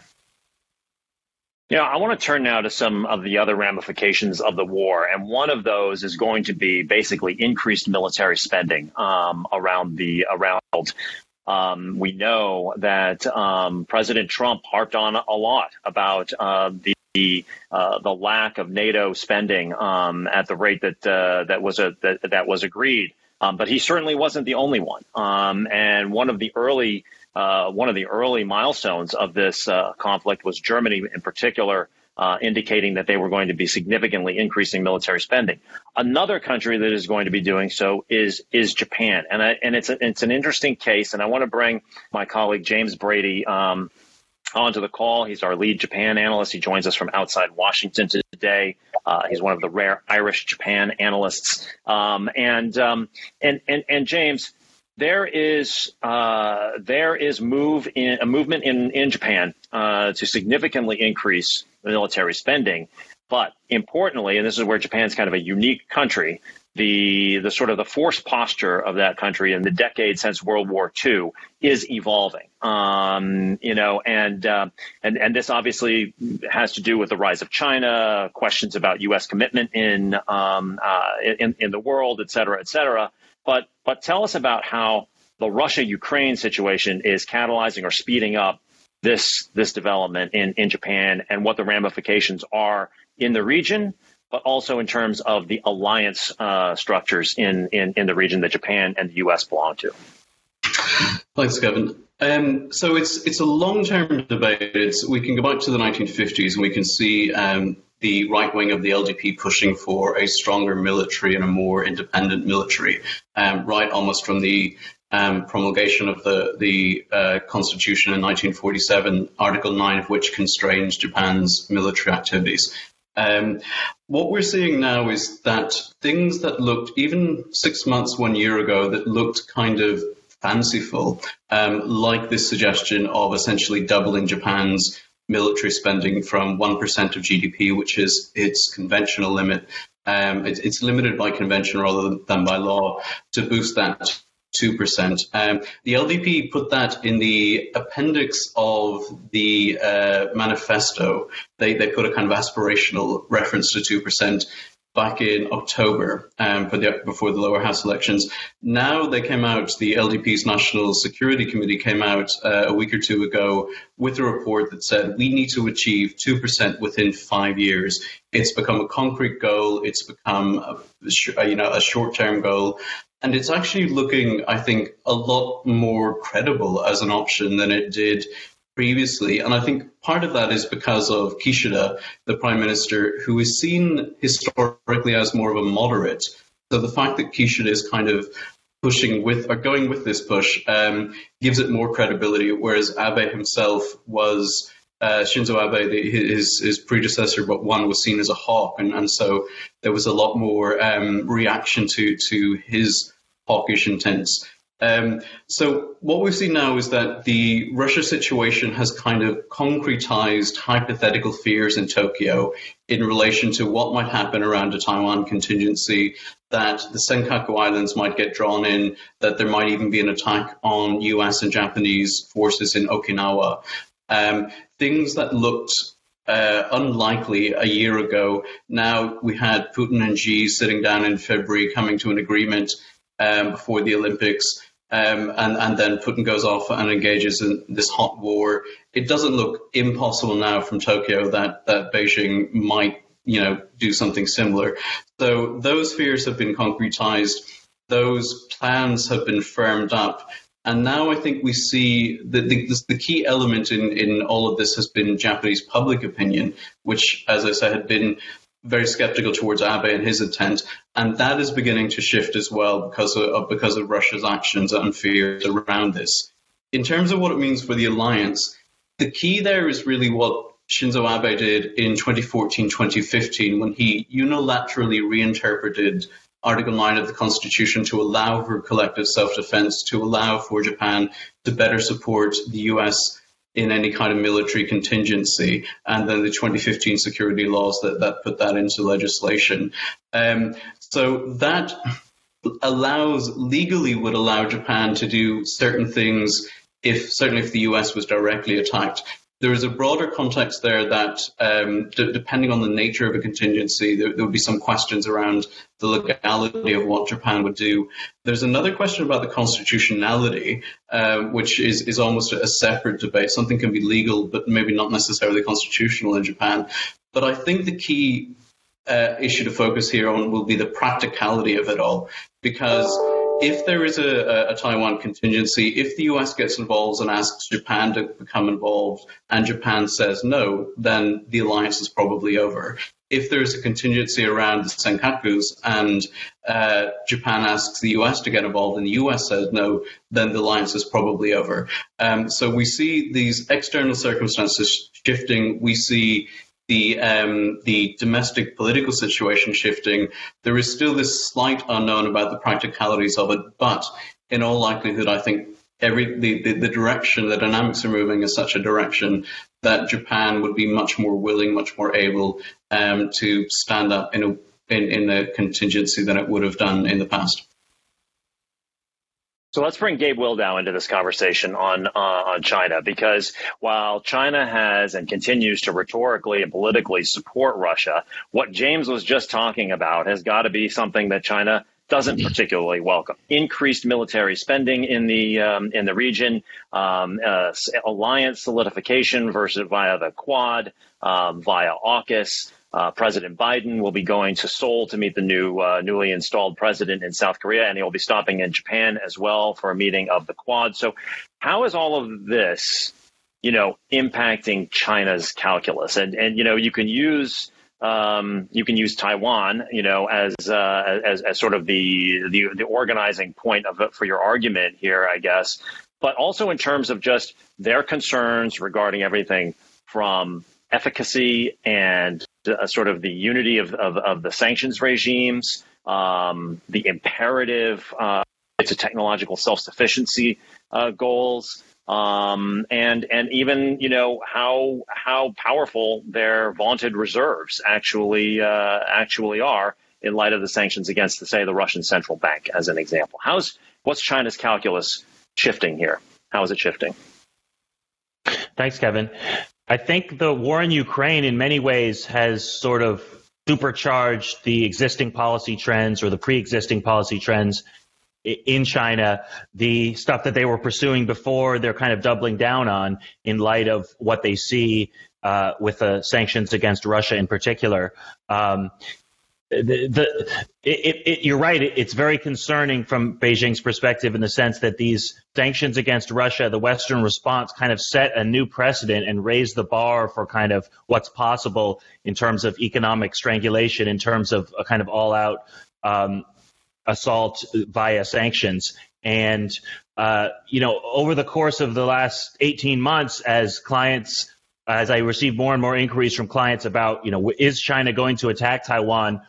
Speaker 2: Yeah, I want to turn now to some of the other ramifications of the war, and one of those is going to be basically increased military spending um, around the around. Um, we know that um, President Trump harped on a lot about uh, the uh, the lack of NATO spending um, at the rate that uh, that was a, that, that was agreed. Um, but he certainly wasn't the only one. Um, and one of the early uh, one of the early milestones of this uh, conflict was Germany, in particular, uh, indicating that they were going to be significantly increasing military spending. Another country that is going to be doing so is is Japan, and I, and it's a, it's an interesting case. And I want to bring my colleague James Brady. Um, onto the call. He's our lead Japan analyst. He joins us from outside Washington today. Uh, he's one of the rare Irish Japan analysts. Um, and, um, and and and James, there is uh, there is move in a movement in in Japan uh, to significantly increase military spending. But importantly, and this is where Japan's kind of a unique country, the the sort of the force posture of that country in the decade since World War II is evolving. Um, you know, and uh, and and this obviously has to do with the rise of China, questions about U.S. commitment in um, uh, in, in the world, et cetera, et cetera. But but tell us about how the Russia Ukraine situation is catalyzing or speeding up this this development in in Japan and what the ramifications are in the region but also in terms of the alliance uh, structures in, in, in the region that Japan and the U.S. belong to.
Speaker 6: Thanks, Kevin. Um, so it's it's a long-term debate. It's, we can go back to the 1950s and we can see um, the right wing of the LDP pushing for a stronger military and a more independent military, um, right almost from the um, promulgation of the the uh, Constitution in 1947, Article 9 of which constrains Japan's military activities. Um, what we're seeing now is that things that looked, even six months, one year ago, that looked kind of fanciful, um, like this suggestion of essentially doubling Japan's military spending from 1% of GDP, which is its conventional limit. Um, it, it's limited by convention rather than by law to boost that 2%. Um, the LDP put that in the appendix of the uh, manifesto. They, they put a kind of aspirational reference to 2% back in October um, the, before the lower house elections. Now they came out, the LDP's National Security Committee came out uh, a week or two ago with a report that said we need to achieve 2% within five years. It's become a concrete goal. It's become a, you know, a short-term goal. And it's actually looking, I think, a lot more credible as an option than it did previously. And I think part of that is because of Kishida, the prime minister, who is seen historically as more of a moderate. So the fact that Kishida is kind of pushing with or going with this push um, gives it more credibility, whereas Abe himself was. Uh, Shinzo Abe, the, his, his predecessor, but one was seen as a hawk, and, and so there was a lot more um, reaction to to his hawkish intents. Um, so what we've seen now is that the Russia situation has kind of concretized hypothetical fears in Tokyo in relation to what might happen around a Taiwan contingency, that the Senkaku Islands might get drawn in, that there might even be an attack on US and Japanese forces in Okinawa. Um, things that looked uh, unlikely a year ago. Now we had Putin and Xi sitting down in February, coming to an agreement um, before the Olympics. Um, and, and then Putin goes off and engages in this hot war. It doesn't look impossible now from Tokyo that, that Beijing might, you know, do something similar. So those fears have been concretized. Those plans have been firmed up. And now I think we see that the, the, key element in, in all of this has been Japanese public opinion, which, as I said, had been very skeptical towards Abe and his intent. And that is beginning to shift as well because of, because of Russia's actions and fears around this. In terms of what it means for the alliance, the key there is really what Shinzo Abe did in 2014 2015 when he unilaterally reinterpreted Article 9 of the Constitution to allow for collective self defense, to allow for Japan to better support the US in any kind of military contingency, and then the 2015 security laws that, that put that into legislation. Um, so that allows, legally, would allow Japan to do certain things if, certainly if the US was directly attacked there is a broader context there that, um, d- depending on the nature of a contingency, there, there, would be some questions around the legality of what Japan would do. There's another question about the constitutionality, uh, which is, is almost a separate debate. Something can be legal, but maybe not necessarily constitutional in Japan. But I think the key uh, issue to focus here on will be the practicality of it all, because if there is a, a, Taiwan contingency, if the US gets involved and asks Japan to become involved and Japan says no, then the alliance is probably over. If there is a contingency around the Senkakus and uh, Japan asks the US to get involved and the US says no, then the alliance is probably over. Um, so we see these external circumstances shifting. We see the um, the domestic political situation shifting, there is still this slight unknown about the practicalities of it. But in all likelihood, I think every the, the, the direction, the dynamics are moving is such a direction that Japan would be much more willing, much more able um, to stand up in a in, in a contingency than it would have done in the past.
Speaker 2: So let's bring Gabe Wildau into this conversation on uh, on China because while China has and continues to rhetorically and politically support Russia, what James was just talking about has got to be something that China doesn't particularly welcome. Increased military spending in the um, in the region, um, uh, alliance solidification versus via the Quad, um, via AUKUS. Uh, president Biden will be going to Seoul to meet the new uh, newly installed president in South Korea, and he will be stopping in Japan as well for a meeting of the Quad. So, how is all of this, you know, impacting China's calculus? And and you know, you can use um, you can use Taiwan, you know, as, uh, as as sort of the, the the organizing point of for your argument here, I guess. But also in terms of just their concerns regarding everything from efficacy and uh, sort of the unity of, of, of the sanctions regimes, um, the imperative uh, to technological self sufficiency uh, goals, um, and and even you know how how powerful their vaunted reserves actually uh, actually are in light of the sanctions against, say, the Russian central bank, as an example. How's what's China's calculus shifting here? How is it shifting?
Speaker 7: Thanks, Kevin. I think the war in Ukraine, in many ways, has sort of supercharged the existing policy trends or the pre-existing policy trends in China, the stuff that they were pursuing before, they're kind of doubling down on in light of what they see uh, with the sanctions against Russia in particular. Um, the, it, it, you're right. it's very concerning from Beijing's perspective in the sense that these sanctions against Russia, the Western response, kind of set a new precedent and raised the bar for kind of what's possible in terms of economic strangulation, in terms of a kind of all-out um, assault via sanctions. And uh, you know, over the course of the last 18 months, as clients as I receive more and more inquiries from clients about, you know, is China going to attack Taiwan?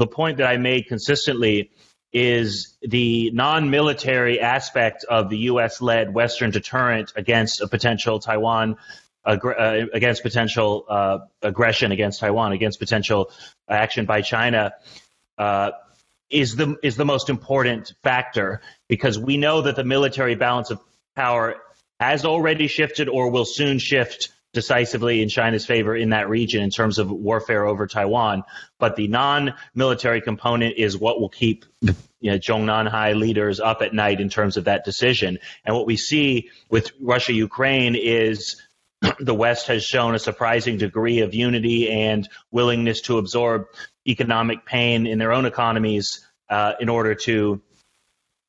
Speaker 7: The point that I made consistently is the non-military aspect of the U.S.-led Western deterrent against a potential Taiwan, uh, against potential uh, aggression against Taiwan, against potential action by China, uh, is the is the most important factor because we know that the military balance of power has already shifted or will soon shift decisively in China's favor in that region in terms of warfare over Taiwan. But the non-military component is what will keep you know, Zhongnanhai leaders up at night in terms of that decision. And what we see with Russia Ukraine is (clears throat) the West has shown a surprising degree of unity and willingness to absorb economic pain in their own economies uh, in order to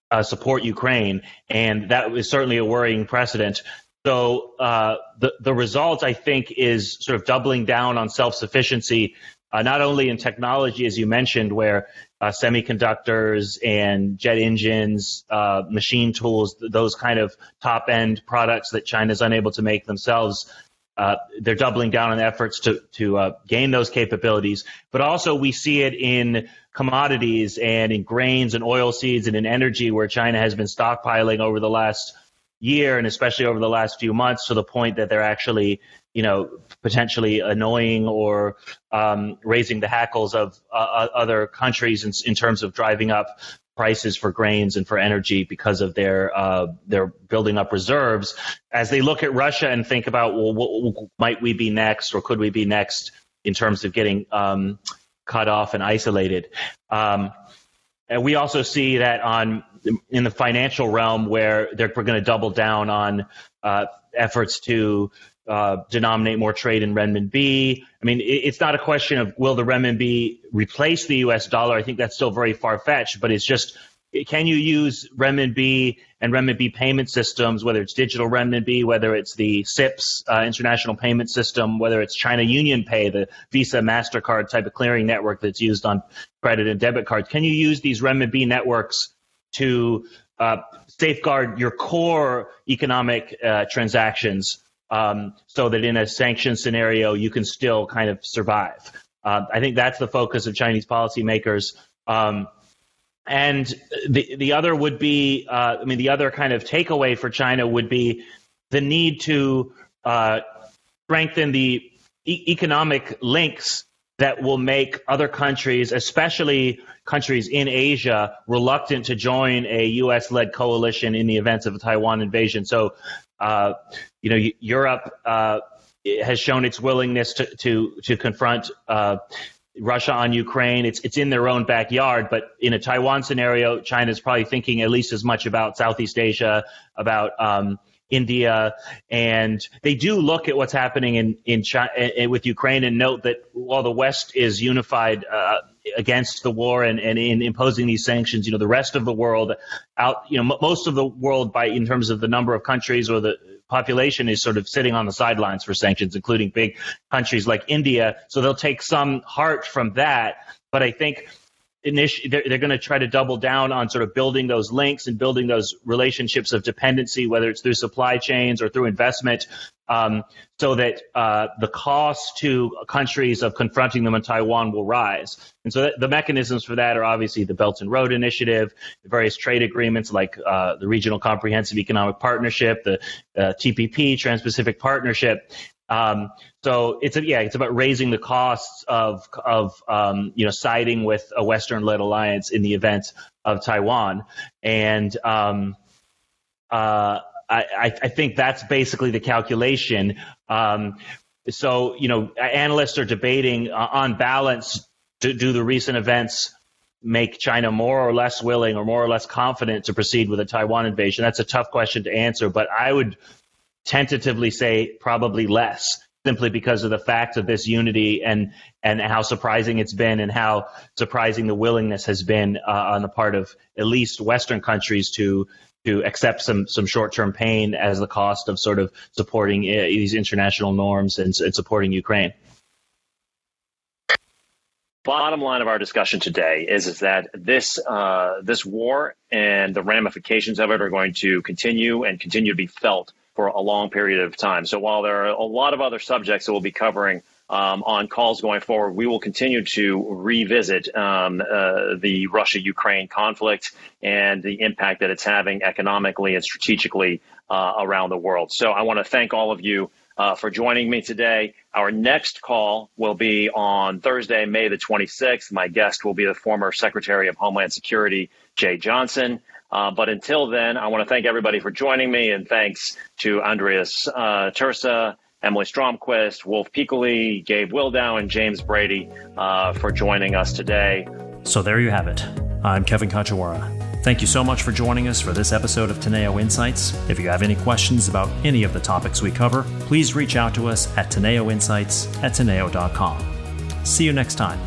Speaker 7: uh, support Ukraine, and that is certainly a worrying precedent. So uh, the the result, I think, is sort of doubling down on self sufficiency, uh, not only in technology, as you mentioned, where uh, semiconductors and jet engines, uh, machine tools, those kind of top end products that China is unable to make themselves. Uh, they're doubling down on efforts to to uh, gain those capabilities, but also we see it in commodities and in grains and oil seeds and in energy, where China has been stockpiling over the last year and especially over the last few months to the point that they're actually, you know, potentially annoying or um, raising the hackles of uh, other countries in, in, terms of driving up prices for grains and for energy because of their uh, their building up reserves. As they look at Russia and think about, well, what, might we be next or could we be next in terms of getting um, cut off and isolated. Um, and we also see that on in the financial realm where they're going to double down on uh, efforts to uh, denominate more trade in renminbi. I mean, it, it's not a question of will the renminbi replace the U.S. dollar. I think that's still very far fetched, but it's just can you use renminbi and renminbi payment systems, whether it's digital renminbi, whether it's the CIPS uh, international payment system, whether it's China Union Pay, the Visa Mastercard type of clearing network that's used on credit and debit cards? Can you use these renminbi networks to uh, safeguard your core economic uh, transactions um, so that in a sanction scenario you can still kind of survive? Uh, I think that's the focus of Chinese policymakers. Um, and the the other would be, uh, I mean, the other kind of takeaway for China would be the need to uh, strengthen the e- economic links that will make other countries, especially countries in Asia, reluctant to join a U.S. led coalition in the event of a Taiwan invasion. So, uh, you know, Europe uh, has shown its willingness to to, to confront uh, Russia on Ukraine. It's it's in their own backyard, but in a Taiwan scenario, China is probably thinking at least as much about Southeast Asia, about um, India, and they do look at what's happening in in China, with Ukraine and note that while the West is unified. Uh, against the war and, and in imposing these sanctions, you know, the rest of the world out, you know, m- most of the world by in terms of the number of countries or the population is sort of sitting on the sidelines for sanctions, including big countries like India. So they'll take some heart from that. But I think they're, they're going to try to double down on sort of building those links and building those relationships of dependency, whether it's through supply chains or through investment, um, so that uh, the cost to countries of confronting them in Taiwan will rise. And so the mechanisms for that are obviously the Belt and Road Initiative, the various trade agreements like uh, the Regional Comprehensive Economic Partnership, the uh, TPP, Trans-Pacific Partnership, um, so it's a, yeah, it's about raising the costs of of um, you know siding with a Western-led alliance in the event of Taiwan, and um, uh, I, I, think that's basically the calculation. Um, so you know, analysts are debating uh, on balance, do, do the recent events make China more or less willing or more or less confident to proceed with a Taiwan invasion? That's a tough question to answer, but I would tentatively say probably less simply because of the fact of this unity and and how surprising it's been and how surprising the willingness has been uh, on the part of at least Western countries to to accept some some short term pain as the cost of sort of supporting uh, these international norms and, and supporting Ukraine.
Speaker 2: Bottom line of our discussion today is, is that this uh, this war and the ramifications of it are going to continue and continue to be felt for a long period of time. So while there are a lot of other subjects that we'll be covering um, on calls going forward, we will continue to revisit um, uh, the Russia Ukraine conflict and the impact that it's having economically and strategically uh, around the world. So I want to thank all of you. Uh, for joining me today. Our next call will be on Thursday, May the 26th. My guest will be the former Secretary of Homeland Security, Jeh Johnson. Uh, but until then, I want to thank everybody for joining me, and thanks to Andrius uh, Tursa, Emily Stromquist, Wolf Piccoli, Gabe Wildau, and James Brady uh, for joining us today.
Speaker 1: So there you have it. I'm Kevin Kajiwara. Thank you so much for joining us for this episode of Teneo Insights. If you have any questions about any of the topics we cover, please reach out to us at teneoinsights at teneo.com. See you next time.